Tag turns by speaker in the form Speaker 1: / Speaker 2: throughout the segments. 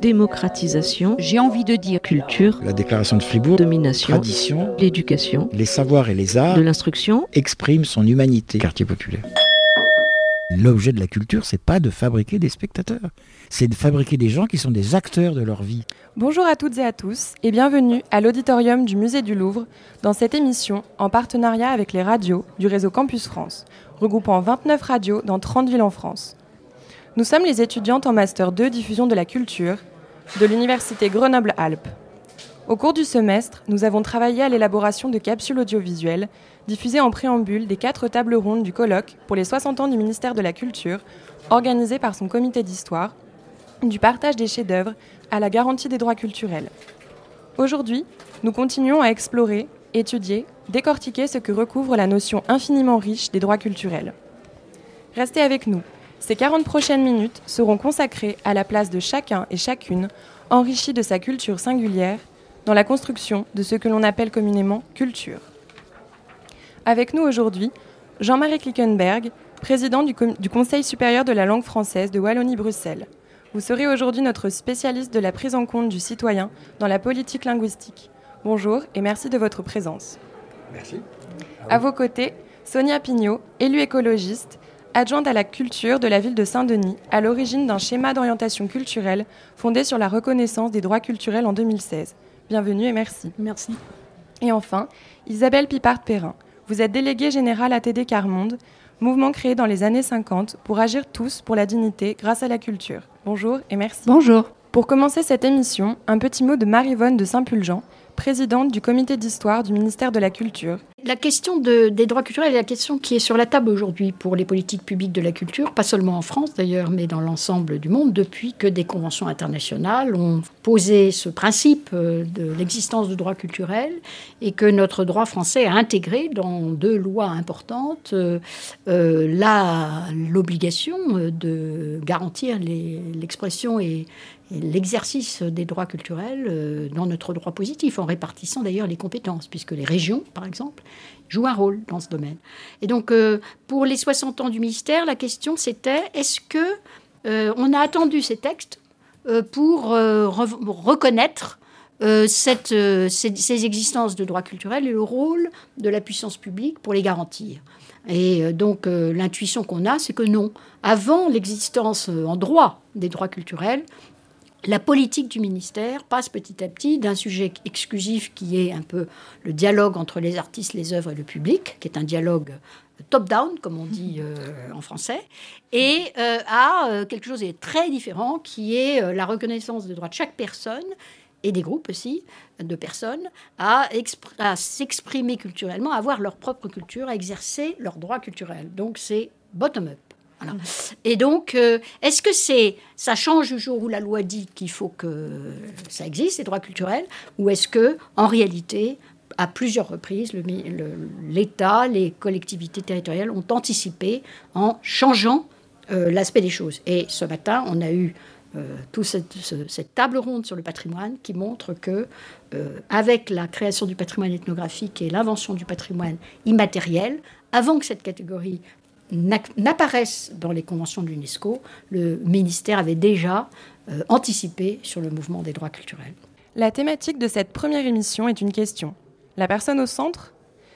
Speaker 1: Démocratisation, j'ai envie de dire culture,
Speaker 2: la déclaration de Fribourg,
Speaker 1: domination,
Speaker 2: tradition,
Speaker 1: l'éducation,
Speaker 2: les savoirs et les arts,
Speaker 1: de l'instruction,
Speaker 2: expriment son humanité. Quartier populaire. L'objet de la culture, c'est pas de fabriquer des spectateurs, c'est de fabriquer des gens qui sont des acteurs de leur vie.
Speaker 3: Bonjour à toutes et à tous et bienvenue à l'auditorium du Musée du Louvre dans cette émission en partenariat avec les radios du réseau Campus France, regroupant 29 radios dans 30 villes en France. Nous sommes les étudiantes en Master 2 Diffusion de la Culture de l'Université Grenoble-Alpes. Au cours du semestre, nous avons travaillé à l'élaboration de capsules audiovisuelles diffusées en préambule des quatre tables rondes du colloque pour les 60 ans du ministère de la Culture, organisé par son comité d'histoire, du partage des chefs-d'œuvre à la garantie des droits culturels. Aujourd'hui, nous continuons à explorer, étudier, décortiquer ce que recouvre la notion infiniment riche des droits culturels. Restez avec nous. Ces 40 prochaines minutes seront consacrées à la place de chacun et chacune, enrichie de sa culture singulière, dans la construction de ce que l'on appelle communément culture. Avec nous aujourd'hui, Jean-Marie Klickenberg, président du, du, Conseil supérieur de la langue française de Wallonie-Bruxelles. Vous serez aujourd'hui notre spécialiste de la prise en compte du citoyen dans la politique linguistique. Bonjour et merci de votre présence.
Speaker 2: Merci.
Speaker 3: À vos côtés, Sonia Pignot, élue écologiste, adjointe à la culture de la ville de Saint-Denis, à l'origine d'un schéma d'orientation culturelle fondé sur la reconnaissance des droits culturels en 2016. Bienvenue et merci.
Speaker 4: Merci.
Speaker 3: Et enfin, Isabelle Pipard-Perrin. Vous êtes déléguée générale à TD Carmonde, mouvement créé dans les années 50 pour agir tous pour la dignité grâce à la culture. Bonjour et merci.
Speaker 4: Bonjour.
Speaker 3: Pour commencer cette émission, un petit mot de Marie-Vonne de Saint-Pulgent, présidente du comité d'histoire du ministère de la Culture.
Speaker 4: La question de, des droits culturels est la question qui est sur la table aujourd'hui pour les politiques publiques de la culture, pas seulement en France d'ailleurs, mais dans l'ensemble du monde, depuis que des conventions internationales ont posé ce principe euh, de l'existence de droits culturels et que notre droit français a intégré dans deux lois importantes euh, euh, l'obligation de garantir l'expression et, l'exercice des droits culturels euh, dans notre droit positif, en répartissant d'ailleurs les compétences, puisque les régions, par exemple, jouent un rôle dans ce domaine. Et donc, euh, pour les 60 ans du ministère, la question c'était est-ce que euh, on a attendu ces textes pour reconnaître ces, ces, existences de droits culturels et le rôle de la puissance publique pour les garantir? Et donc l'intuition qu'on a, c'est que non. Avant l'existence en droit des droits culturels, la politique du ministère passe petit à petit d'un sujet exclusif qui est un peu le dialogue entre les artistes, les œuvres et le public, qui est un dialogue top-down, comme on dit euh, en français, et euh, à euh, quelque chose de très différent qui est la reconnaissance des droits de chaque personne et des groupes aussi de personnes à, à s'exprimer culturellement, à avoir leur propre culture, à exercer leurs droits culturels. Donc c'est bottom-up. Et donc, euh, est-ce que c'est ça change le jour où la loi dit qu'il faut que ça existe, ces droits culturels, ou est-ce que, en réalité, à plusieurs reprises, l'État, les collectivités territoriales ont anticipé en changeant euh, l'aspect des choses? Et ce matin, on a eu euh, toute cette, cette, table ronde sur le patrimoine qui montre que, avec la création du patrimoine ethnographique et l'invention du patrimoine immatériel, avant que cette catégorie n'apparaissent dans les conventions de l'UNESCO, le ministère avait déjà euh, anticipé sur le mouvement des droits culturels.
Speaker 3: La thématique de cette première émission est une question. La personne au centre?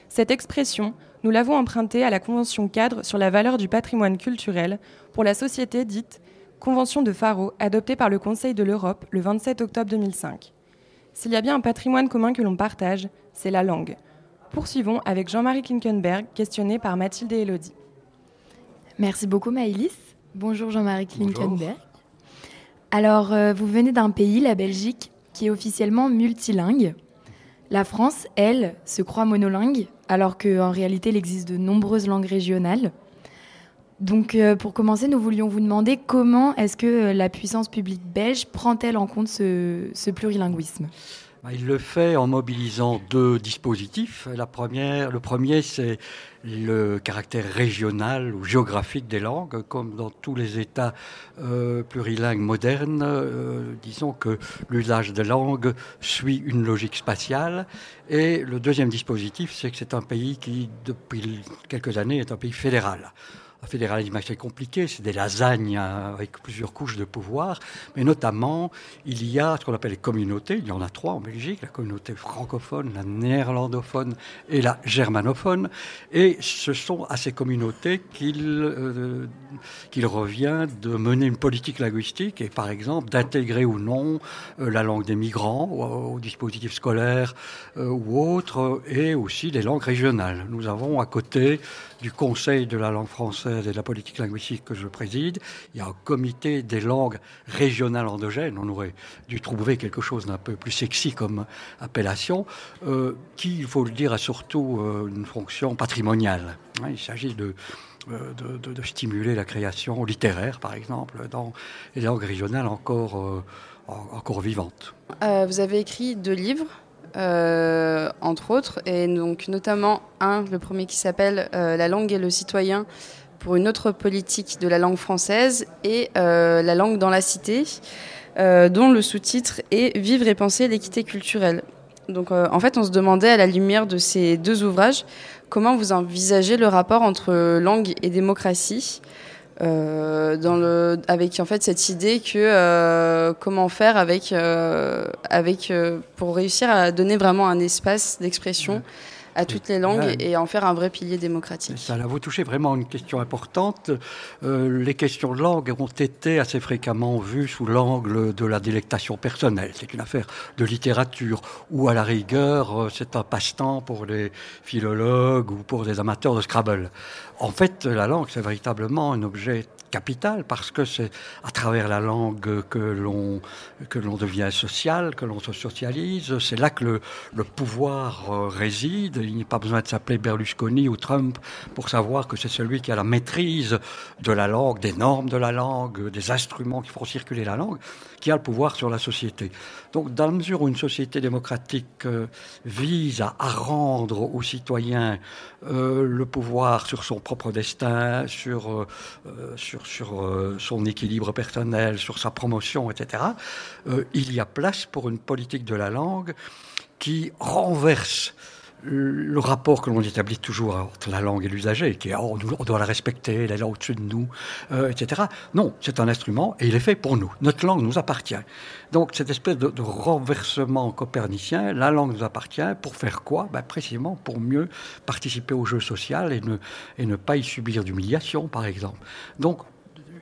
Speaker 3: Cette expression, nous l'avons empruntée à la Convention cadre sur la valeur du patrimoine culturel pour la société dite Convention de Faro, adoptée par le Conseil de l'Europe le 27 octobre 2005. S'il y a bien un patrimoine commun que l'on partage, c'est la langue. Poursuivons avec Jean-Marie Klinkenberg, questionné par Mathilde et Elodie.
Speaker 5: Merci beaucoup Maëlys. Bonjour Jean-Marie Klinkenberg. Alors, euh, vous venez d'un pays, la Belgique, qui est officiellement multilingue. La France, elle, se croit monolingue, alors qu'en réalité, il existe de nombreuses langues régionales. Donc, euh, pour commencer, nous voulions vous demander comment est-ce que euh, la puissance publique belge prend-elle en compte ce plurilinguisme?
Speaker 6: Il le fait en mobilisant deux dispositifs. Le premier, c'est le caractère régional ou géographique des langues, comme dans tous les États euh, plurilingues modernes. Euh, disons que l'usage des langues suit une logique spatiale. Et le deuxième dispositif, c'est que c'est un pays qui, depuis quelques années, est un pays fédéral fédéralisme assez compliqué, c'est des lasagnes avec plusieurs couches de pouvoir, mais notamment, il y a ce qu'on appelle les communautés, il y en a trois en Belgique, la communauté francophone, la néerlandophone et la germanophone, et ce sont à ces communautés qu'il euh, revient de mener une politique linguistique et par exemple d'intégrer ou non euh, la langue des migrants au, dispositif scolaire euh, ou autre, et aussi les langues régionales. Nous avons à côté du Conseil de la langue française et de la politique linguistique que je préside, il y a un comité des langues régionales endogènes, on aurait dû trouver quelque chose d'un peu plus sexy comme appellation, euh, qui, il faut le dire, a surtout euh, une fonction patrimoniale. Hein, il s'agit euh, de, de, stimuler la création littéraire, par exemple, dans les langues régionales encore, encore vivantes.
Speaker 7: vous avez écrit deux livres. entre autres, et donc notamment un, le premier qui s'appelle La langue et le citoyen pour une autre politique de la langue française et La langue dans la cité. Euh, dont le sous-titre est Vivre et penser l'équité culturelle. Donc euh, en fait, on se demandait à la lumière de ces deux ouvrages comment vous envisagez le rapport entre langue et démocratie. Euh, avec en fait cette idée que comment faire avec, avec pour réussir à donner vraiment un espace d'expression à toutes les langues et en faire un vrai pilier démocratique.
Speaker 6: Ça, là, vous touchez vraiment une question importante. Euh, les questions de langue ont été assez fréquemment vues sous l'angle de la délectation personnelle. C'est une affaire de littérature ou à la rigueur, euh, c'est un passe-temps pour les philologues ou pour des amateurs de Scrabble. En fait, la langue, c'est véritablement un objet capital parce que c'est à travers la langue que l'on que l'on devient social, que l'on se socialise. C'est là que le, le pouvoir euh, réside. Il n'y a pas besoin de s'appeler Berlusconi ou Trump pour savoir que c'est celui qui a la maîtrise de la langue, des normes de la langue, des instruments qui font circuler la langue, qui a le pouvoir sur la société. Donc, dans la mesure où une société démocratique euh, vise à, rendre aux citoyens euh, le pouvoir sur son propre destin, sur, euh, son équilibre personnel, sur sa promotion, etc., il y a place pour une politique de la langue qui renverse le rapport que l'on établit toujours entre la langue et l'usager, qui est oh, on doit la respecter, elle est là au-dessus de nous, euh, etc. Non, c'est un instrument et il est fait pour nous. Notre langue nous appartient. Donc cette espèce de, renversement copernicien, la langue nous appartient pour faire quoi? Ben, Précisément pour mieux participer au jeu social et ne, et ne pas y subir d'humiliation, par exemple. Donc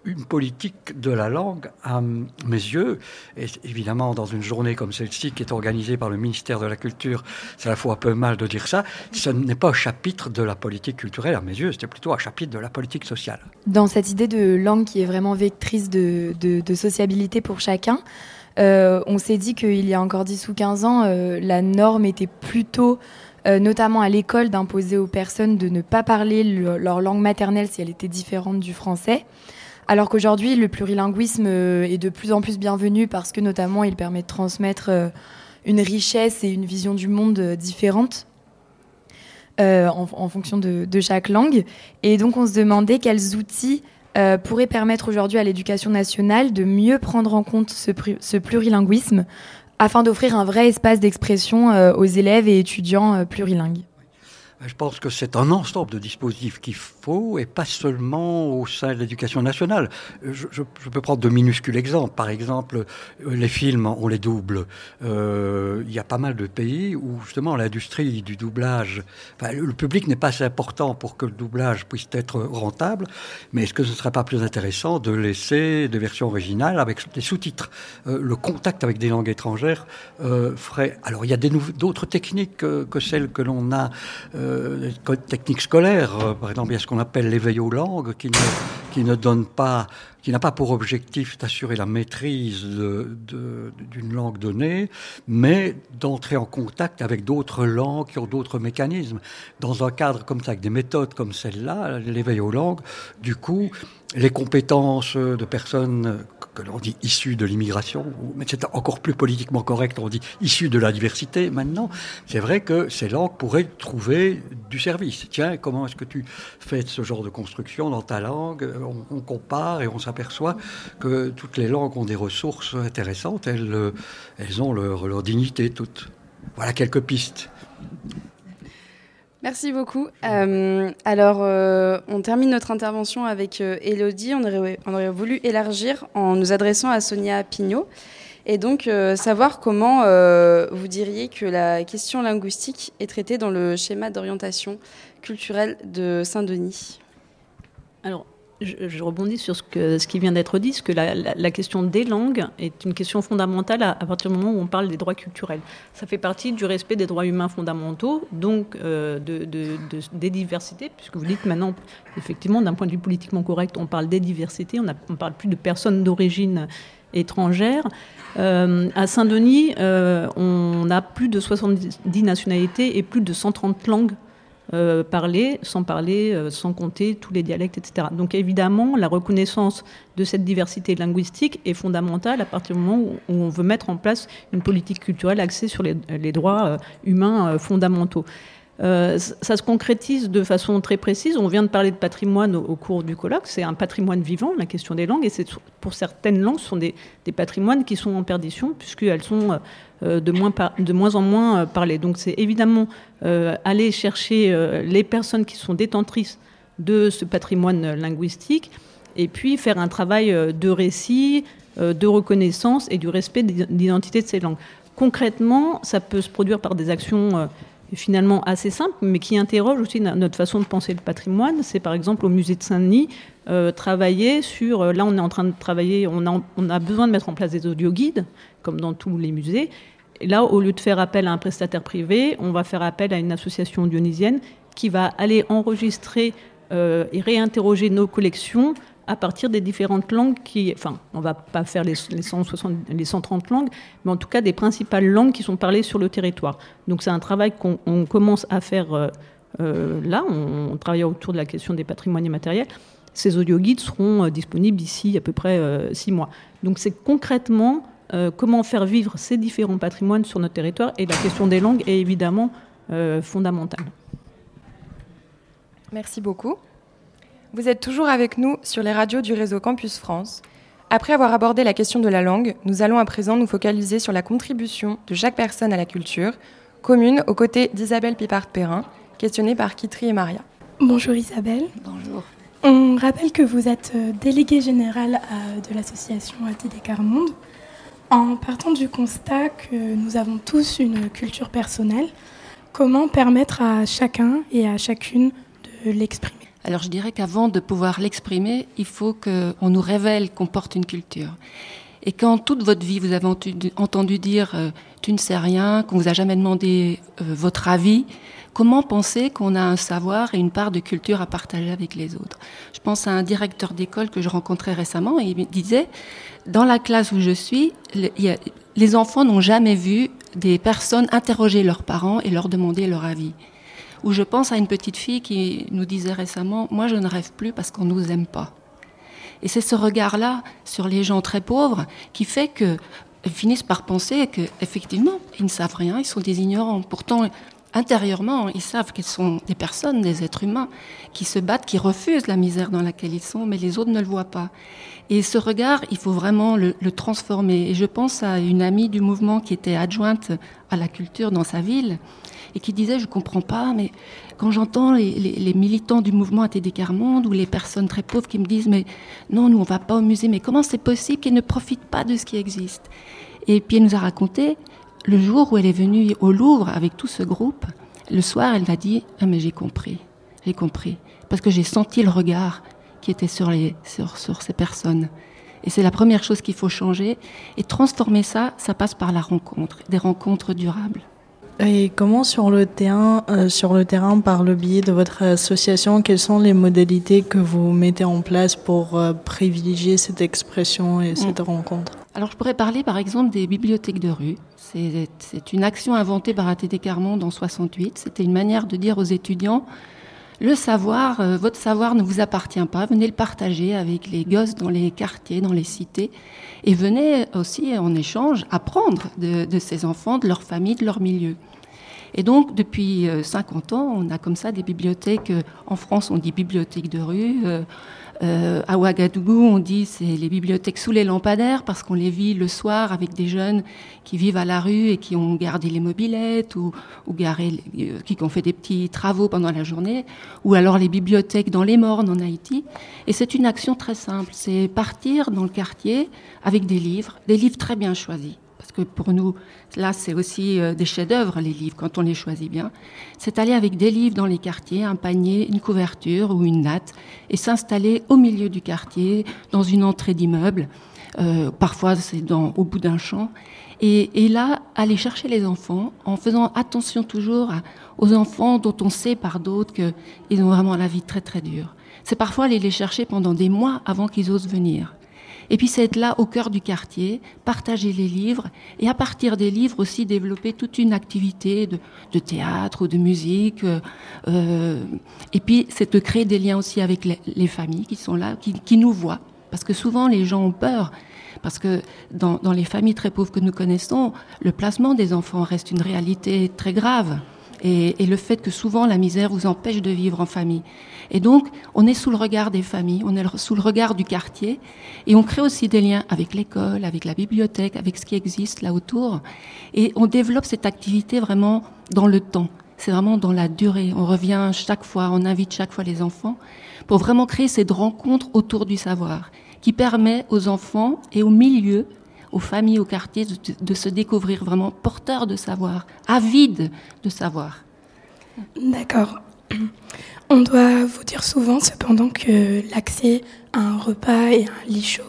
Speaker 6: une politique de la langue, à mes yeux, et évidemment dans une journée comme celle-ci qui est organisée par le ministère de la Culture, c'est à la fois un peu mal de dire ça, ce n'est pas un chapitre de la politique culturelle, à mes yeux, c'était plutôt un chapitre de la politique sociale.
Speaker 5: Dans cette idée de langue qui est vraiment vectrice de, sociabilité pour chacun, euh, on s'est dit qu'il y a encore 10 ou 15 ans, euh, la norme était plutôt euh, notamment à l'école, d'imposer aux personnes de ne pas parler leur langue maternelle si elle était différente du français. Alors qu'aujourd'hui, le plurilinguisme euh, est de plus en plus bienvenu parce que notamment il permet de transmettre euh, une richesse et une vision du monde euh, différente en, fonction de, chaque langue. Et donc on se demandait quels outils pourraient permettre aujourd'hui à l'éducation nationale de mieux prendre en compte ce, plurilinguisme afin d'offrir un vrai espace d'expression aux élèves et étudiants plurilingues.
Speaker 6: Je pense que c'est un ensemble de dispositifs qu'il faut, et pas seulement au sein de l'éducation nationale. Je, peux prendre de minuscules exemples. Par exemple, les films, on les double. Euh, il y a pas mal de pays où justement l'industrie du doublage, le public n'est pas assez important pour que le doublage puisse être rentable, mais est-ce que ce ne serait pas plus intéressant de laisser des versions originales avec des sous-titres? Euh, Le contact avec des langues étrangères euh, ferait... Alors il y a d'autres techniques que celles que l'on a euh, techniques scolaires. Euh, par exemple, il y a ce qu'on appelle l'éveil aux langues, qui ne, qui ne donne pas, qui n'a pas pour objectif d'assurer la maîtrise d'une langue donnée, mais d'entrer en contact avec d'autres langues qui ont d'autres mécanismes. Dans un cadre comme ça, avec des méthodes comme celle-là, l'éveil aux langues, du coup, les compétences de personnes que l'on dit issues de l'immigration, mais c'est encore plus politiquement correct, on dit issues de la diversité maintenant, c'est vrai que ces langues pourraient trouver du service. Tiens, comment est-ce que tu fais ce genre de construction dans ta langue? On, compare et on s'aperçoit que toutes les langues ont des ressources intéressantes, elles, elles ont leur, leur dignité toutes. Voilà quelques pistes.
Speaker 7: Merci beaucoup. Euh, alors, euh, on termine notre intervention avec euh, Elodie. On aurait, on aurait, voulu élargir en nous adressant à Sonia Pignot. Et donc, savoir comment vous diriez que la question linguistique est traitée dans le schéma d'orientation culturelle de Saint-Denis.
Speaker 8: Alors, je, rebondis sur ce, ce qui vient d'être dit, que la, question des langues est une question fondamentale à, partir du moment où on parle des droits culturels. Ça fait partie du respect des droits humains fondamentaux, donc euh, de, des diversités, puisque vous dites maintenant, effectivement, d'un point de vue politiquement correct, on parle des diversités, on ne parle plus de personnes d'origine étrangère. Euh, à Saint-Denis, euh, on a plus de 70 nationalités et plus de 130 langues euh, parler, sans parler, euh, sans compter tous les dialectes, etc. Donc évidemment, la reconnaissance de cette diversité linguistique est fondamentale à partir du moment où, on veut mettre en place une politique culturelle axée sur les, droits euh, humains fondamentaux. Euh, ça se concrétise de façon très précise. On vient de parler de patrimoine au, cours du colloque. C'est un patrimoine vivant, la question des langues. Et c'est pour certaines langues, ce sont des, patrimoines qui sont en perdition, puisqu'elles sont euh, de, moins de moins en moins euh, parlées. Donc c'est évidemment aller chercher les personnes qui sont détentrices de ce patrimoine linguistique et puis faire un travail de récit, de reconnaissance et du respect de l'identité de ces langues. Concrètement, ça peut se produire par des actions finalement assez simple, mais qui interroge aussi notre façon de penser le patrimoine. C'est par exemple au musée de Saint-Denis, euh, travailler sur. Euh, là, on est en train de travailler, on a, besoin de mettre en place des audioguides, comme dans tous les musées. Et là, au lieu de faire appel à un prestataire privé, on va faire appel à une association dionysienne qui va aller enregistrer euh, et réinterroger nos collections à partir des différentes langues qui, enfin, on va pas faire les, les, 160, les 130 langues, mais en tout cas des principales langues qui sont parlées sur le territoire. Donc c'est un travail qu'on commence à faire euh, euh, là, on, travaille autour de la question des patrimoines immatériels. Ces audio-guides seront euh, disponibles d'ici à peu près six mois. Donc c'est concrètement comment faire vivre ces différents patrimoines sur notre territoire et la question des langues est évidemment fondamentale.
Speaker 3: Merci beaucoup. Vous êtes toujours avec nous sur les radios du réseau Campus France. Après avoir abordé la question de la langue, nous allons à présent nous focaliser sur la contribution de chaque personne à la culture, commune aux côtés d'Isabelle Pipard-Perrin, questionnée par Kitri et Maria.
Speaker 9: Bonjour Isabelle.
Speaker 7: Bonjour.
Speaker 9: On rappelle que vous êtes euh, déléguée générale de l'association ATD Monde. En partant du constat que nous avons tous une culture personnelle, comment permettre à chacun et à chacune de l'exprimer?
Speaker 10: Alors je dirais qu'avant de pouvoir l'exprimer, il faut qu'on nous révèle qu'on porte une culture. Et quand toute votre vie vous avez entendu dire euh, tu ne sais rien, qu'on vous a jamais demandé euh, votre avis, comment penser qu'on a un savoir et une part de culture à partager avec les autres? Je pense à un directeur d'école que je rencontrais récemment et il me disait dans la classe où je suis, les enfants n'ont jamais vu des personnes interroger leurs parents et leur demander leur avis où je pense à une petite fille qui nous disait récemment, moi je ne rêve plus parce qu'on ne nous aime pas. Et c'est ce regard-là sur les gens très pauvres qui fait que finissent par penser qu'effectivement, ils ne savent rien, ils sont des ignorants. Pourtant, intérieurement, ils savent qu'ils sont des personnes, des êtres humains, qui se battent, qui refusent la misère dans laquelle ils sont, mais les autres ne le voient pas. Et ce regard, il faut vraiment le, le transformer. Et je pense à une amie du mouvement qui était adjointe à la culture dans sa ville, et qui disait je comprends pas, mais quand j'entends les, militants du mouvement ATD Carmonde ou les personnes très pauvres qui me disent mais non nous on va pas au musée, mais comment c'est possible qu'ils ne profitent pas de ce qui existe? Et puis elle nous a raconté le jour où elle est venue au Louvre avec tout ce groupe, le soir elle m'a dit ah mais j'ai compris, j'ai compris parce que j'ai senti le regard qui était sur ces personnes. Et c'est la première chose qu'il faut changer. Et transformer ça, ça passe par la rencontre, des rencontres durables.
Speaker 11: Et comment sur le terrain, euh, sur le terrain, par le biais de votre association, quelles sont les modalités que vous mettez en place pour euh, privilégier cette expression et cette mm. rencontre?
Speaker 10: Alors je pourrais parler par exemple des bibliothèques de rue. C'est une action inventée par ATD Carmonde en 68. C'était une manière de dire aux étudiants le savoir, euh, votre savoir ne vous appartient pas, venez le partager avec les gosses dans les quartiers, dans les cités, et venez aussi en échange apprendre de, ces enfants, de leur famille, de leur milieu. Et donc, depuis 50 euh, ans, on a comme ça des bibliothèques. Euh, en France, on dit bibliothèque de rue. Euh, à Ouagadougou, on dit c'est les bibliothèques sous les lampadaires parce qu'on les vit le soir avec des jeunes qui vivent à la rue et qui ont gardé les mobilettes ou, euh, qui ont fait des petits travaux pendant la journée, ou alors les bibliothèques dans les mornes en Haïti. Et c'est une action très simple, c'est partir dans le quartier avec des livres, des livres très bien choisis que pour nous, là, c'est aussi euh, des chefs-d'œuvre, les livres, quand on les choisit bien. C'est aller avec des livres dans les quartiers, un panier, une couverture ou une natte, et s'installer au milieu du quartier, dans une entrée d'immeuble. Euh, parfois, c'est au bout d'un champ. Et, et, là, aller chercher les enfants, en faisant attention toujours aux enfants dont on sait par d'autres qu'ils ont vraiment la vie très très dure. C'est parfois aller les chercher pendant des mois avant qu'ils osent venir. Et puis c'est être là au cœur du quartier, partager les livres et à partir des livres aussi développer toute une activité de, de théâtre ou de musique. Euh, euh et puis c'est de créer des liens aussi avec les, les familles qui sont là, qui, qui, nous voient. Parce que souvent les gens ont peur. Parce que dans, dans les familles très pauvres que nous connaissons, le placement des enfants reste une réalité très grave. Et, le fait que souvent la misère vous empêche de vivre en famille. Et donc, on est sous le regard des familles, on est sous le regard du quartier, et on crée aussi des liens avec l'école, avec la bibliothèque, avec ce qui existe là autour, et on développe cette activité vraiment dans le temps. C'est vraiment dans la durée. On revient chaque fois, on invite chaque fois les enfants pour vraiment créer cette rencontre autour du savoir, qui permet aux enfants et aux milieux aux familles, aux quartiers, de, se découvrir vraiment porteurs de savoir, avides de savoir.
Speaker 9: D'accord. On doit vous dire souvent cependant que l'accès à un repas et un lit chaud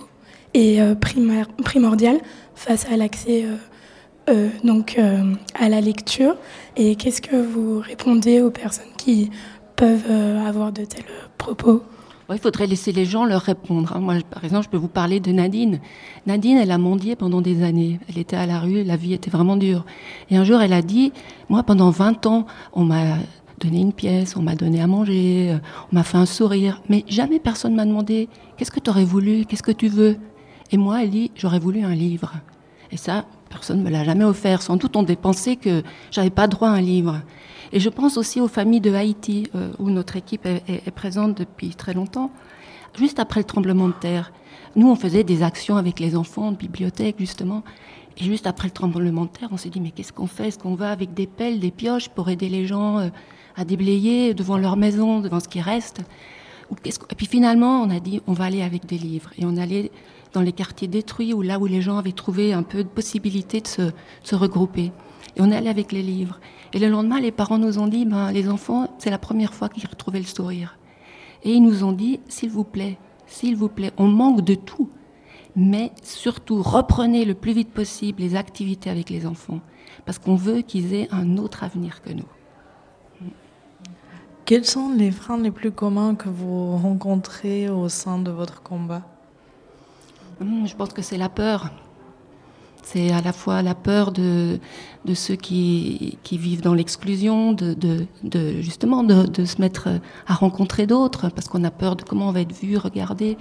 Speaker 9: est euh, primordial face à l'accès euh, euh, donc à la lecture. Et qu'est-ce que vous répondez aux personnes qui peuvent avoir de tels propos?
Speaker 10: Il faudrait laisser les gens leur répondre. Hein. Moi, par exemple, je peux vous parler de Nadine. Nadine, elle a mendié pendant des années. Elle était à la rue, la vie était vraiment dure. Et un jour, elle a dit, moi, pendant 20 ans, on m'a donné une pièce, on m'a donné à manger, on m'a fait un sourire, mais jamais personne m'a demandé, qu'est-ce que tu aurais voulu, qu'est-ce que tu veux? Et moi, elle dit, j'aurais voulu un livre. Et ça, personne ne me l'a jamais offert. Sans doute, on dépensait que j'avais pas droit à un livre. Et je pense aussi aux familles de Haïti, euh, où notre équipe est, présente depuis très longtemps. Juste après le tremblement de terre, nous, on faisait des actions avec les enfants de bibliothèque, justement. Et juste après le tremblement de terre, on s'est dit, mais qu'est-ce qu'on fait? Est-ce qu'on va avec des pelles, des pioches pour aider les gens euh, à déblayer devant leur maison, devant ce qui reste? Et puis finalement, on a dit, on va aller avec des livres. Et on allait dans les quartiers détruits, ou là où les gens avaient trouvé un peu de possibilité de se, se regrouper. Et on est allé avec les livres. Et le lendemain, les parents nous ont dit, ben, les enfants, c'est la première fois qu'ils retrouvaient le sourire. Et ils nous ont dit, s'il vous plaît, s'il vous plaît, on manque de tout, mais surtout reprenez le plus vite possible les activités avec les enfants, parce qu'on veut qu'ils aient un autre avenir que nous.
Speaker 11: Quels sont les freins les plus communs que vous rencontrez au sein de votre combat?
Speaker 10: Je pense que c'est la peur. C'est à la fois la peur de, ceux qui, vivent dans l'exclusion, de, justement de, de se mettre à rencontrer d'autres, parce qu'on a peur de comment on va être vu, regardé.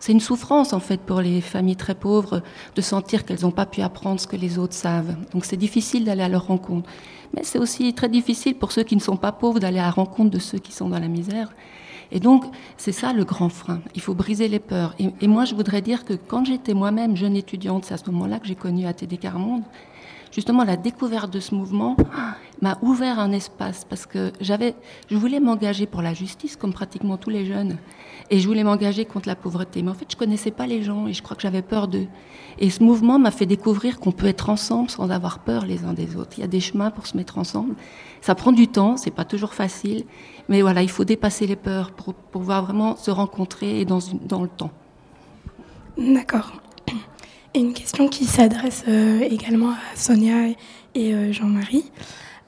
Speaker 10: C'est une souffrance en fait pour les familles très pauvres de sentir qu'elles n'ont pas pu apprendre ce que les autres savent. Donc c'est difficile d'aller à leur rencontre. Mais c'est aussi très difficile pour ceux qui ne sont pas pauvres d'aller à la rencontre de ceux qui sont dans la misère. Et donc, c'est ça le grand frein. Il faut briser les peurs. Et, moi, je voudrais dire que quand j'étais moi-même jeune étudiante, c'est à ce moment-là que j'ai connu ATD Carmonde, justement, la découverte de ce mouvement m'a ouvert un espace parce que j'avais, je voulais m'engager pour la justice, comme pratiquement tous les jeunes. Et je voulais m'engager contre la pauvreté. Mais en fait, je connaissais pas les gens et je crois que j'avais peur d'eux. Et ce mouvement m'a fait découvrir qu'on peut être ensemble sans avoir peur les uns des autres. Il y a des chemins pour se mettre ensemble. Ça prend du temps, c'est pas toujours facile. Mais voilà, il faut dépasser les peurs pour, pouvoir vraiment se rencontrer et dans, dans le temps.
Speaker 9: D'accord. Une question qui s'adresse euh, également à Sonia et euh, Jean-Marie.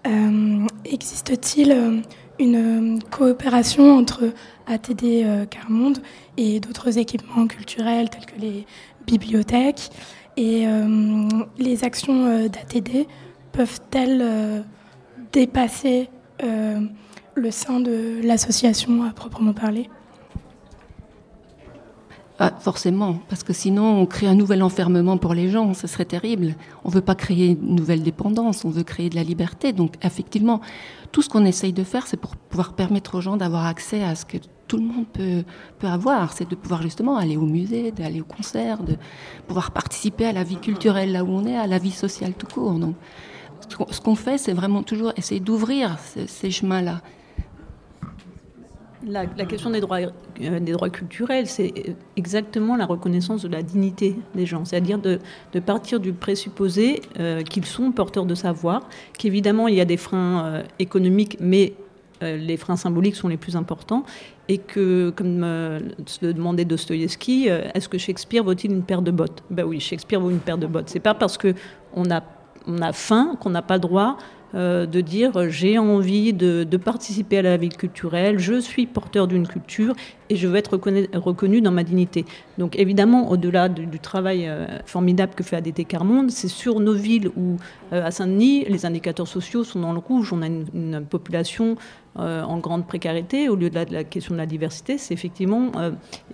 Speaker 9: Euh, Existe-t-il une coopération entre ATD Carmonde et d'autres équipements culturels tels que les bibliothèques? Et les actions d'ATD peuvent-elles dépasser le sein de l'association à proprement parler?
Speaker 10: Ah, Forcément, parce que sinon on crée un nouvel enfermement pour les gens, ce serait terrible. On ne veut pas créer une nouvelle dépendance, on veut créer de la liberté. Donc effectivement, tout ce qu'on essaye de faire, c'est pour pouvoir permettre aux gens d'avoir accès à ce que tout le monde peut, peut avoir, c'est de pouvoir justement aller au musée, d'aller au concert, de pouvoir participer à la vie culturelle là où on est, à la vie sociale tout court. Donc, ce qu'on fait, c'est vraiment toujours essayer d'ouvrir ces chemins-là.
Speaker 8: La, question des droits, euh, des droits culturels, c'est exactement la reconnaissance de la dignité des gens, c'est-à-dire de, partir du présupposé euh, qu'ils sont porteurs de savoir, qu'évidemment il y a des freins euh, économiques, mais les freins symboliques sont les plus importants, et que, comme le demandait Dostoïevski, est-ce que Shakespeare vaut-il une paire de bottes? Ben oui, Shakespeare vaut une paire de bottes. C'est pas parce que on a, on a faim qu'on n'a pas droit euh, de dire j'ai envie de, participer à la vie culturelle, je suis porteur d'une culture et je veux être reconnu, dans ma dignité. Donc évidemment, au-delà du, travail euh, formidable que fait ADT Carmonde, c'est sur nos villes où, euh, à Saint-Denis, les indicateurs sociaux sont dans le rouge, on a une, population en grande précarité, au lieu de la, question de la diversité, c'est effectivement,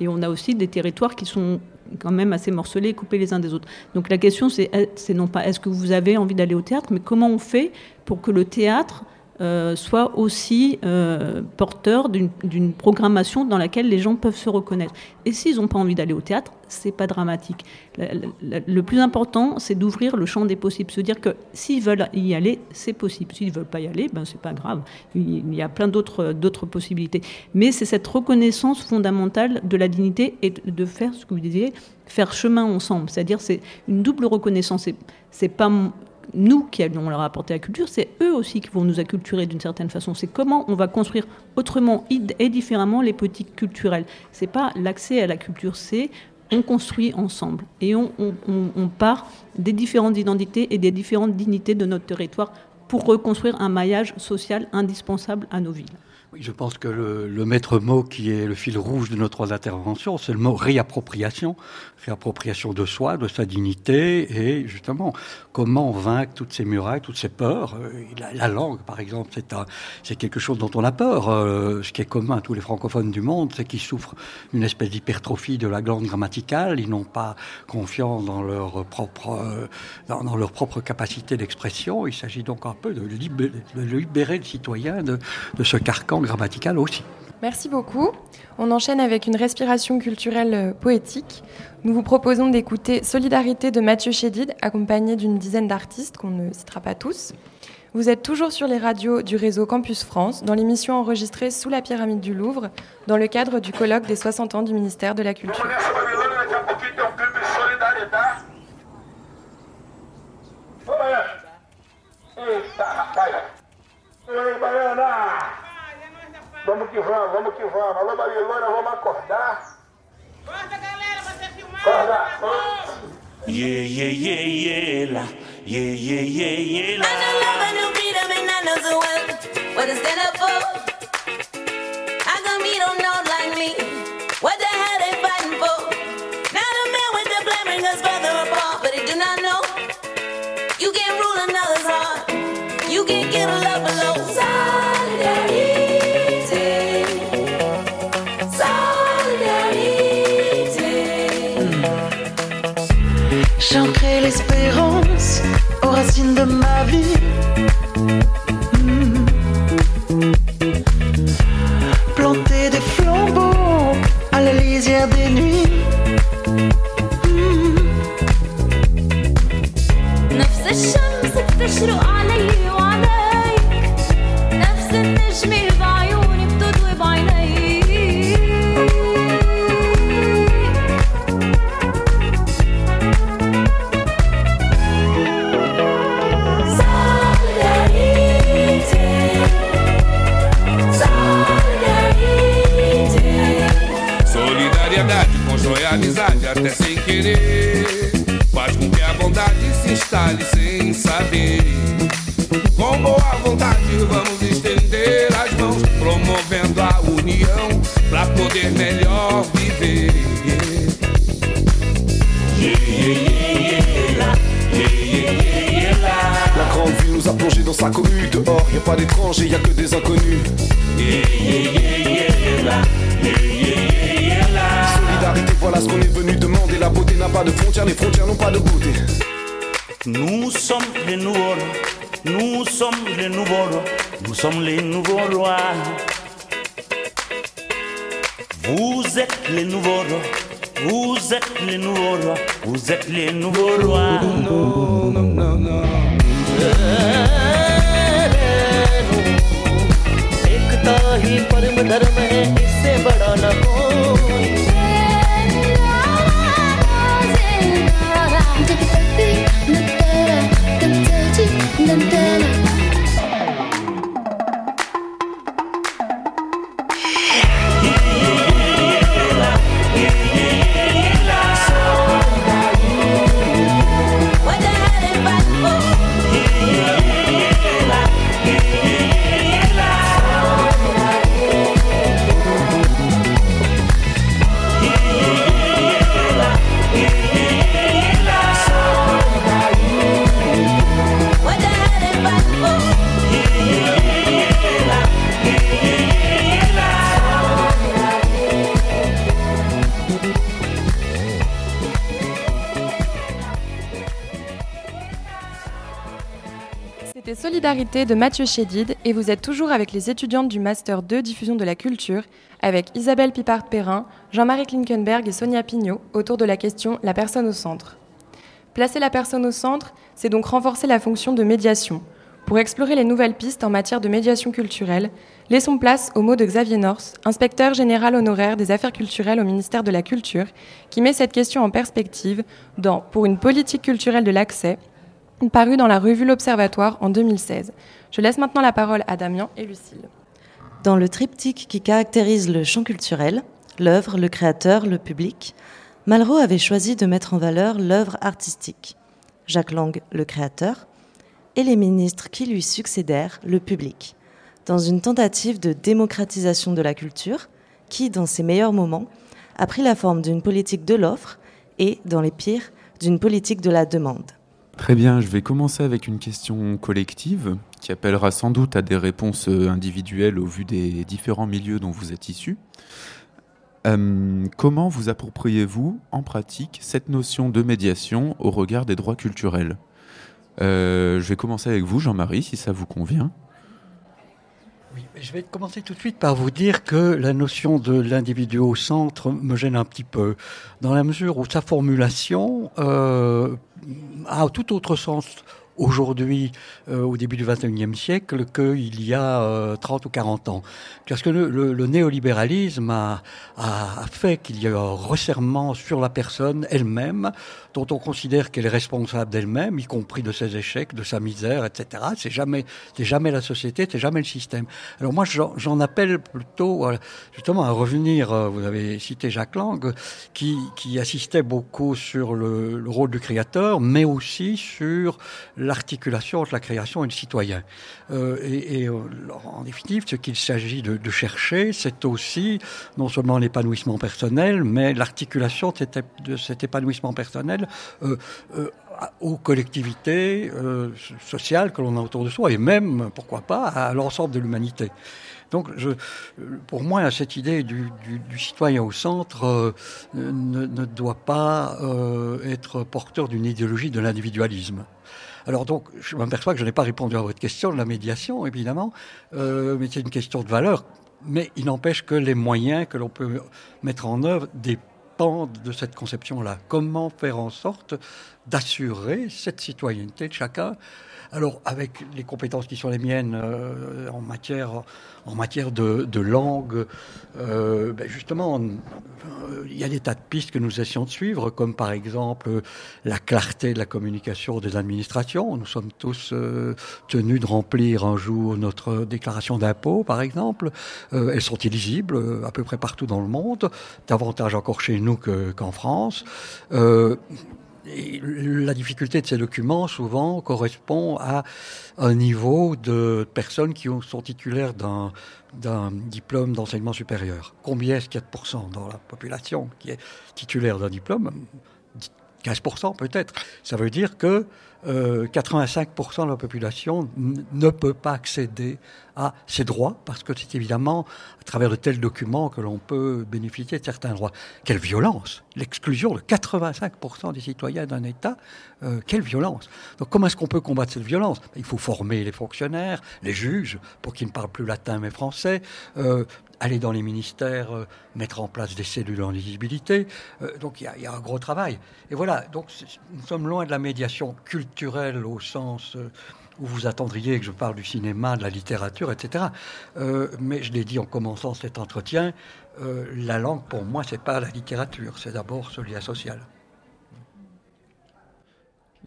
Speaker 8: et on a aussi des territoires qui sont quand même assez morcelés, coupés les uns des autres. Donc la question, c'est non pas est-ce que vous avez envie d'aller au théâtre, mais comment on fait pour que le théâtre euh, soit aussi euh, porteur d'une programmation dans laquelle les gens peuvent se reconnaître. Et s'ils n'ont pas envie d'aller au théâtre, c'est pas dramatique. Le, plus important, c'est d'ouvrir le champ des possibles, se dire que s'ils veulent y aller, c'est possible. S'ils veulent pas y aller, ben c'est pas grave. Il, y a plein d'autres d'autres possibilités. Mais c'est cette reconnaissance fondamentale de la dignité et de faire ce que vous disiez, faire chemin ensemble. C'est-à-dire c'est une double reconnaissance. C'est pas nous qui allons leur apporter la culture, c'est eux aussi qui vont nous acculturer d'une certaine façon. C'est comment on va construire autrement et différemment les politiques culturelles. C'est pas l'accès à la culture, c'est on construit ensemble et on, on, part des différentes identités et des différentes dignités de notre territoire pour reconstruire un maillage social indispensable à nos villes.
Speaker 6: Je pense que le, maître mot qui est le fil rouge de nos trois interventions, c'est le mot réappropriation. Réappropriation de soi, de sa dignité, et justement, comment vaincre toutes ces murailles, toutes ces peurs. Euh, la, langue, par exemple, c'est, quelque chose dont on a peur. Euh, ce qui est commun à tous les francophones du monde, c'est qu'ils souffrent d'une espèce d'hypertrophie de la glande grammaticale. Ils n'ont pas confiance dans leur propre, euh, dans, leur propre capacité d'expression. Il s'agit donc un peu de libérer, de libérer le citoyen de, de ce carcan grammatical aussi.
Speaker 3: Merci beaucoup. On enchaîne avec une respiration culturelle euh, poétique. Nous vous proposons d'écouter Solidarité de Mathieu Chédid, accompagné d'une dizaine d'artistes qu'on ne citera pas tous. Vous êtes toujours sur les radios du réseau Campus France, dans l'émission enregistrée sous la pyramide du Louvre, dans le cadre du colloque des 60 ans du ministère de la Culture.
Speaker 12: Vamos que vamos, vamos que vamos. Alô, Babilônia, vamos acordar. Acorda, galera, ser filmado. Acorda. Yeah, yeah, yeah, yeah, la. Yeah, yeah, yeah, yeah, la. I know love a new freedom and I know so well what to stand up for. How come you don't know like me?
Speaker 13: Promovendo a união pra poder melhor viver.
Speaker 14: La grande ville nous a plongé dans sa commune. Dehors, y a pas d'étrangers, y a que des inconnus. solidarité, voilà ce qu'on est venu demander. La beauté n'a pas de frontières, les frontières n'ont pas de beauté.
Speaker 12: Nous sommes les nouveaux nous sommes les nouveaux rois, nous sommes les nouveaux rois. Vous êtes les nouveaux rois, vous êtes les nouveaux rois, vous êtes les nouveaux rois. Non, non, non, non.
Speaker 15: एकता ही परम धर्म है इससे बड़ा न कोई
Speaker 3: De Mathieu Chédid et vous êtes toujours avec les étudiantes du Master 2 Diffusion de la Culture avec Isabelle Pipard-Perrin, Jean-Marie Klinkenberg et Sonia Pignot autour de la question La personne au centre. Placer la personne au centre, c'est donc renforcer la fonction de médiation. Pour explorer les nouvelles pistes en matière de médiation culturelle, laissons place aux mots de Xavier Norse, inspecteur général honoraire des affaires culturelles au ministère de la Culture, qui met cette question en perspective dans Pour une politique culturelle de l'accès, paru dans la revue L'Observatoire en 2016. Je laisse maintenant la parole à Damien et Lucille.
Speaker 16: Dans le triptyque qui caractérise le champ culturel, l'œuvre, le créateur, le public, Malraux avait choisi de mettre en valeur l'œuvre artistique, Jacques Lang, le créateur, et les ministres qui lui succédèrent, le public, dans une tentative de démocratisation de la culture qui, dans ses meilleurs moments, a pris la forme d'une politique de l'offre et, dans les pires, d'une politique de la demande.
Speaker 17: Très bien, je vais commencer avec une question collective qui appellera sans doute à des réponses euh, individuelles au vu des différents milieux dont vous êtes issus. Euh, comment vous appropriez-vous en pratique cette notion de médiation au regard des droits culturels? Euh, Je vais commencer avec vous, Jean-Marie, si ça vous convient.
Speaker 6: Je vais commencer tout de suite par vous dire que la notion de l'individu au centre me gêne un petit peu, dans la mesure où sa formulation euh, a tout autre sens aujourd'hui, euh, au début du XXIe siècle, qu'il y a euh, 30 ou 40 ans. Parce que le, néolibéralisme a, a, a fait qu'il y a un resserrement sur la personne elle-même, dont on considère qu'elle est responsable d'elle-même, y compris de ses échecs, de sa misère, etc. C'est jamais, c'est jamais la société, c'est jamais le système. Alors moi, j'en appelle plutôt, justement, à revenir. euh, Vous avez cité Jacques Lang, qui, qui insistait beaucoup sur le, le rôle du créateur, mais aussi sur l'articulation entre la création et le citoyen. Euh, et, euh, en définitive, ce qu'il s'agit de, chercher, c'est aussi non seulement l'épanouissement personnel, mais l'articulation de cet épanouissement personnel euh, euh, aux collectivités euh, sociales que l'on a autour de soi, et même, pourquoi pas, à l'ensemble de l'humanité. Donc, pour moi, cette idée du, citoyen au centre ne, doit pas être porteur d'une idéologie de l'individualisme. Alors donc, je m'aperçois que je n'ai pas répondu à votre question de la médiation, évidemment, mais c'est une question de valeur. Mais il n'empêche que les moyens que l'on peut mettre en œuvre dépendent de cette conception-là. Comment faire en sorte d'assurer cette citoyenneté de chacun alors, avec les compétences qui sont les miennes euh, en matière, en matière de, langue, euh, ben justement, euh, il y a des tas de pistes que nous essayons de suivre, comme par exemple la clarté de la communication des administrations. Nous sommes tous tenus de remplir un jour notre déclaration d'impôt, par exemple. Elles sont illisibles à peu près partout dans le monde, davantage encore chez nous qu'en France. La difficulté de ces documents, souvent, correspond à un niveau de personnes qui sont titulaires d'un, d'un diplôme d'enseignement supérieur. Combien est-ce qu'il y a de dans la population qui est titulaire d'un diplôme? 15% peut-être. Ça veut dire que 85% de la population ne peut pas accéder à ces droits, parce que c'est évidemment à travers de tels documents que l'on peut bénéficier de certains droits. Quelle violence L'exclusion de 85% des citoyens d'un État, euh, quelle violence Donc comment est-ce qu'on peut combattre cette violence? Il faut former les fonctionnaires, les juges, pour qu'ils ne parlent plus latin mais français, euh, aller dans les ministères, euh, mettre en place des cellules en lisibilité. donc il y, a un gros travail. Et voilà, donc nous sommes loin de la médiation culturelle au sens où vous attendriez que je parle du cinéma, de la littérature, etc. Euh, mais je l'ai dit en commençant cet entretien, euh, la langue, pour moi, c'est pas la littérature, c'est d'abord ce lien social.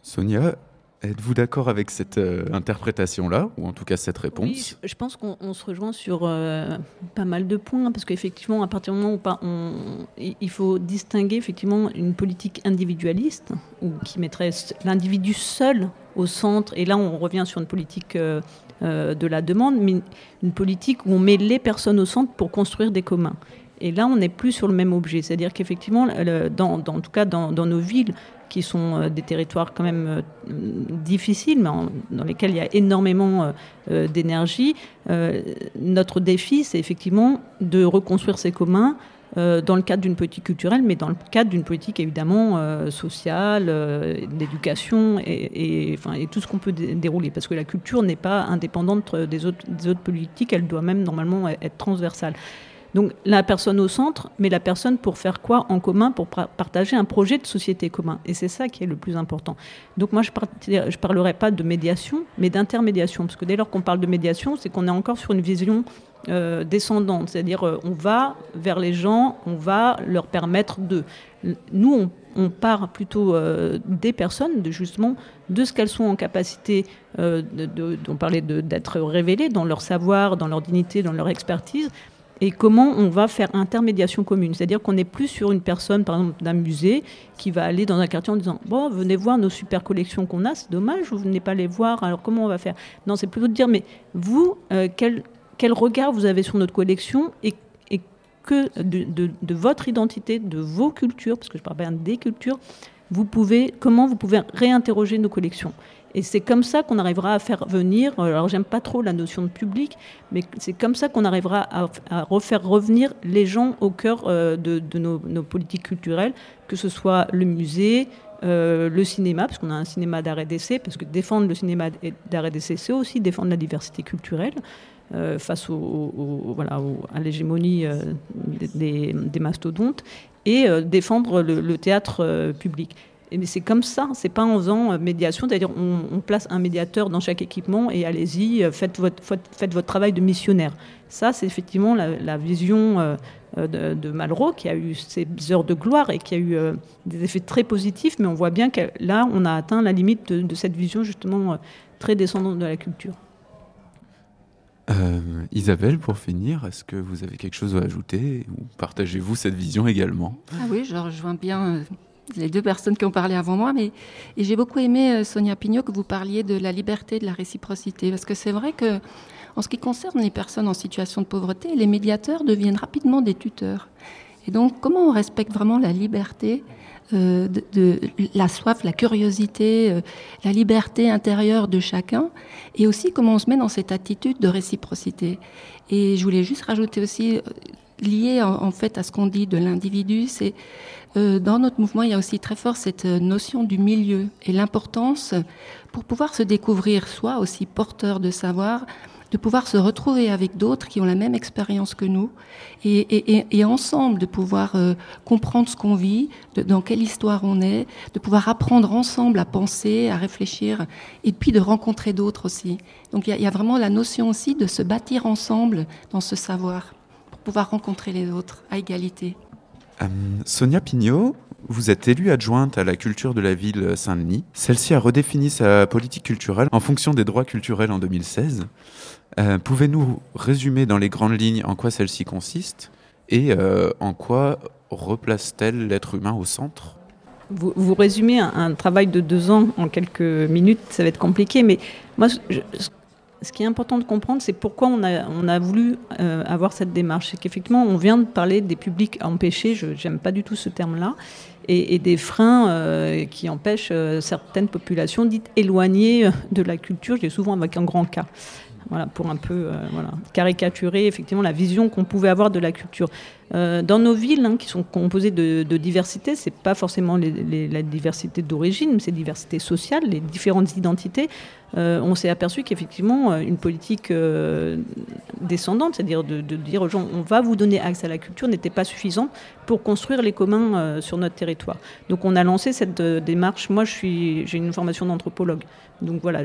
Speaker 17: Sonia, Êtes-vous d'accord avec cette euh, interprétation-là, ou en tout cas cette réponse
Speaker 8: oui, Je pense qu'on se rejoint sur pas mal de points, parce qu'effectivement, à partir du moment où on, il faut distinguer effectivement une politique individualiste, ou qui mettrait l'individu seul au centre. Et là, on revient sur une politique euh, euh, de la demande, mais une politique où on met les personnes au centre pour construire des communs. Et là, on n'est plus sur le même objet. C'est-à-dire qu'effectivement, dans, en tout cas dans, nos villes, qui sont euh, des territoires quand même difficiles, mais dans lesquels il y a énormément d'énergie, notre défi, c'est effectivement de reconstruire ces communs euh, dans le cadre d'une politique culturelle, mais dans le cadre d'une politique évidemment euh, sociale, euh, d'éducation et, tout ce qu'on peut dérouler. Parce que la culture n'est pas indépendante des autres politiques, elle doit même normalement être transversale. Donc la personne au centre, mais la personne pour faire quoi en commun, pour partager un projet de société commun. Et c'est ça qui est le plus important. Donc moi, je ne parlerai pas de médiation, mais d'intermédiation. Parce que dès lors qu'on parle de médiation, c'est qu'on est encore sur une vision euh, descendante, c'est-à-dire euh, on va vers les gens, on va leur permettre de. Nous, on, part plutôt euh, des personnes, de justement de ce qu'elles sont en capacité, de, de, on parlait d'être révélées dans leur savoir, dans leur dignité, dans leur expertise, et comment on va faire intermédiation commune. C'est-à-dire qu'on n'est plus sur une personne, par exemple, d'un musée qui va aller dans un quartier en disant Bon, venez voir nos super collections qu'on a, c'est dommage, vous venez pas les voir, alors comment on va faire? Non, c'est plutôt de dire Mais vous, quel quel regard vous avez sur notre collection et, que de, votre identité, de vos cultures, parce que je parle bien des cultures, vous pouvez, comment vous pouvez réinterroger nos collections? Et c'est comme ça qu'on arrivera à faire venir, alors j'aime pas trop la notion de public, mais c'est comme ça qu'on arrivera à, refaire revenir les gens au cœur euh, de, nos, politiques culturelles, que ce soit le musée, euh, le cinéma, parce qu'on a un cinéma d'art et d'essai, parce que défendre le cinéma d'art et d'essai, c'est aussi défendre la diversité culturelle. Euh, face au, voilà, à l'hégémonie des, mastodontes et défendre le, théâtre public. Mais c'est comme ça, c'est pas en faisant médiation, c'est-à-dire on, place un médiateur dans chaque équipement et allez-y, faites votre, faites votre travail de missionnaire. Ça, c'est effectivement la, vision de, Malraux qui a eu ses heures de gloire et qui a eu des effets très positifs, mais on voit bien que là, on a atteint la limite de cette vision justement très descendante de la culture.
Speaker 17: Euh, Isabelle, pour finir, est-ce que vous avez quelque chose à ajouter ou partagez-vous cette vision également?
Speaker 10: Ah oui, je rejoins bien euh, les deux personnes qui ont parlé avant moi, mais et j'ai beaucoup aimé euh, Sonia Pignot que vous parliez de la liberté, de la réciprocité, parce que c'est vrai que en ce qui concerne les personnes en situation de pauvreté, les médiateurs deviennent rapidement des tuteurs. Et donc, comment on respecte vraiment la liberté euh, la soif, la curiosité, euh, la liberté intérieure de chacun, et aussi comment on se met dans cette attitude de réciprocité? Et je voulais juste rajouter aussi, lié en, fait à ce qu'on dit de l'individu, c'est dans notre mouvement, il y a aussi très fort cette notion du milieu et l'importance pour pouvoir se découvrir soi aussi porteur de savoir, de pouvoir se retrouver avec d'autres qui ont la même expérience que nous et, ensemble de pouvoir euh, comprendre ce qu'on vit, dans quelle histoire on est, de pouvoir apprendre ensemble à penser, à réfléchir et puis de rencontrer d'autres aussi. Donc il y, a vraiment la notion aussi de se bâtir ensemble dans ce savoir pour pouvoir rencontrer les autres à égalité.
Speaker 17: Euh, Sonia Pignot, vous êtes élue adjointe à la culture de la ville Saint-Denis. Celle-ci a redéfini sa politique culturelle en fonction des droits culturels en 2016. Euh, pouvez-nous résumer dans les grandes lignes en quoi celle-ci consiste et euh, en quoi replace-t-elle l'être humain au centre?
Speaker 8: Vous, vous, résumez un, travail de deux ans en quelques minutes, ça va être compliqué, mais moi, ce qui est important de comprendre, c'est pourquoi on a, voulu euh, avoir cette démarche. C'est qu'effectivement, on vient de parler des publics empêchés, je n'aime pas du tout ce terme-là, et, des freins euh, qui empêchent euh, certaines populations dites éloignées de la culture, dis souvent avec un grand K. Voilà, pour un peu caricaturer effectivement la vision qu'on pouvait avoir de la culture. Dans nos villes, hein, qui sont composées de, de diversité, c'est pas forcément la diversité d'origine, mais c'est diversité sociale, les différentes identités. Euh, on s'est aperçu qu'effectivement, une politique euh, descendante, c'est-à-dire de, dire aux gens on va vous donner accès à la culture, n'était pas suffisant pour construire les communs euh, sur notre territoire. Donc on a lancé cette démarche. Moi, j'ai une formation d'anthropologue. Donc voilà,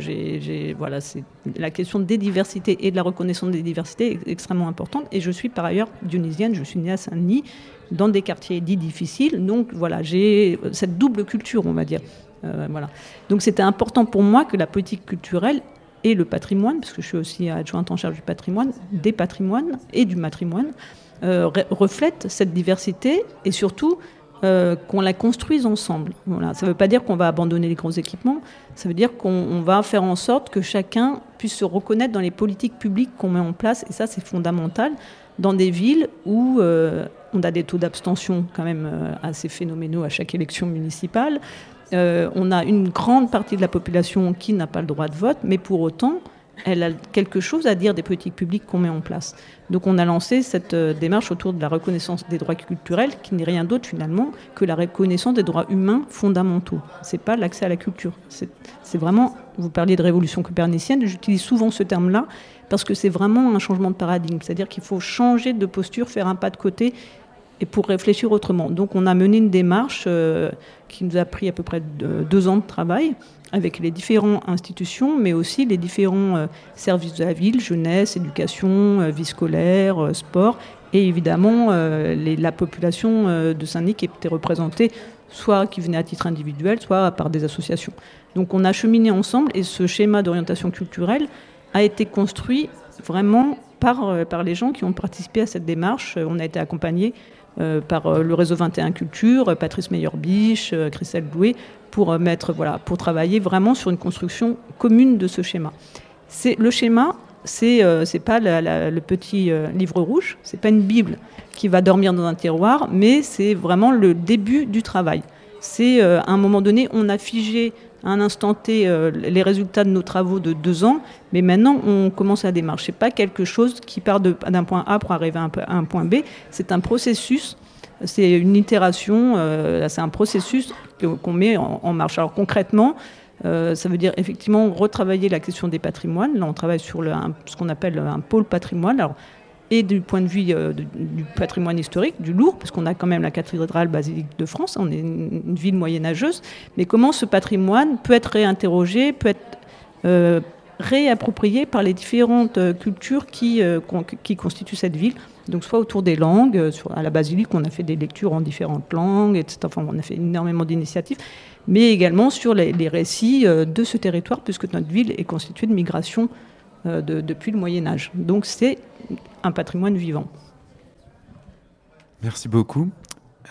Speaker 8: la question des diversités et de la reconnaissance des diversités est extrêmement importante. Et je suis par ailleurs dionysienne, je suis née Saint-Denis, dans des quartiers dits difficiles. Donc voilà, j'ai cette double culture, on va dire. Euh, voilà. Donc c'était important pour moi que la politique culturelle et le patrimoine, parce que je suis aussi adjointe en charge du patrimoine, des patrimoines et du matrimoine, euh, reflètent cette diversité et surtout euh, qu'on la construise ensemble. Voilà. Ça ne veut pas dire qu'on va abandonner les grands équipements, ça veut dire qu'on va faire en sorte que chacun puisse se reconnaître dans les politiques publiques qu'on met en place, et ça c'est fondamental, dans des villes où euh, on a des taux d'abstention quand même euh, assez phénoménaux à chaque élection municipale, euh, on a une grande partie de la population qui n'a pas le droit de vote, mais pour autant, elle a quelque chose à dire des politiques publiques qu'on met en place. Donc on a lancé cette démarche autour de la reconnaissance des droits culturels, qui n'est rien d'autre finalement que la reconnaissance des droits humains fondamentaux. C'est pas l'accès à la culture. C'est vraiment, vous parliez de révolution copernicienne, j'utilise souvent ce terme-là parce que c'est vraiment un changement de paradigme. C'est-à-dire qu'il faut changer de posture, faire un pas de côté et pour réfléchir autrement. Donc on a mené une démarche euh, qui nous a pris à peu près deux ans de travail avec les différentes institutions, mais aussi les différents euh, services de la ville, jeunesse, éducation, euh, vie scolaire, sport, et évidemment la population de Saint-Denis qui était représentée soit qui venait à titre individuel, soit par des associations. Donc on a cheminé ensemble et ce schéma d'orientation culturelle a été construit vraiment par, par les gens qui ont participé à cette démarche. On a été accompagnés euh, par euh, le réseau 21 Culture, euh, Patrice Meyer-Biche, Christelle Blouet, pour, mettre, voilà, pour travailler vraiment sur une construction commune de ce schéma. C'est, le schéma, c'est n'est pas le petit livre rouge, c'est pas une Bible qui va dormir dans un tiroir, mais c'est vraiment le début du travail. C'est à un moment donné, on a figé à un instant T les résultats de nos travaux de deux ans, mais maintenant on commence à démarcher. pas quelque chose qui part d'un point A pour arriver à un, point B, c'est un processus, c'est une itération, euh, c'est un processus qu'on met en, marche. Alors concrètement, euh, ça veut dire effectivement retravailler la question des patrimoines. Là, on travaille sur ce qu'on appelle un pôle patrimoine. Et du point de vue euh, du patrimoine historique, du lourd, parce qu'on a quand même la cathédrale basilique de France, on est une, ville moyenâgeuse, mais comment ce patrimoine peut être réinterrogé, peut être euh, réapproprié par les différentes euh, cultures qui, qui constituent cette ville. Donc soit autour des langues, à la basilique, on a fait des lectures en différentes langues, etc. Enfin, on a fait énormément d'initiatives, mais également sur les, récits de ce territoire, puisque notre ville est constituée de migration de, depuis le Moyen Âge. Donc c'est un patrimoine vivant.
Speaker 17: Merci beaucoup.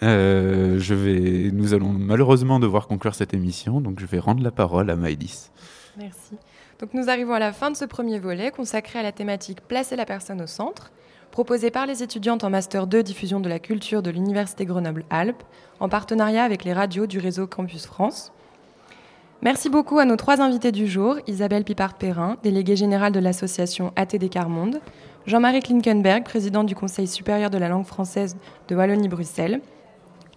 Speaker 17: Euh, je vais, nous allons malheureusement devoir conclure cette émission, donc je vais rendre la parole à Maëlys.
Speaker 3: Merci. Donc nous arrivons à la fin de ce premier volet consacré à la thématique Placer la personne au centre, proposé par les étudiantes en Master 2 Diffusion de la culture de l'Université Grenoble-Alpes, en partenariat avec les radios du réseau Campus France. Merci beaucoup à nos trois invités du jour, Isabelle Pipard-Perrin, déléguée générale de l'association ATD Carmonde, Jean-Marie Klinkenberg, président du Conseil supérieur de la langue française de Wallonie-Bruxelles,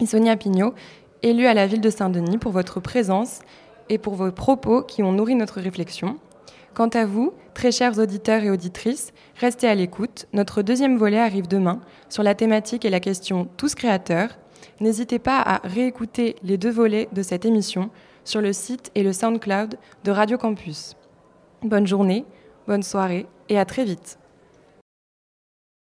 Speaker 3: et Sonia Pignot, élue à la ville de Saint-Denis, pour votre présence et pour vos propos qui ont nourri notre réflexion. Quant à vous, très chers auditeurs et auditrices, restez à l'écoute. Notre deuxième volet arrive demain sur la thématique et la question Tous créateurs. N'hésitez pas à réécouter les deux volets de cette émission sur le site et le SoundCloud de Radio Campus. Bonne journée, bonne soirée et à très vite.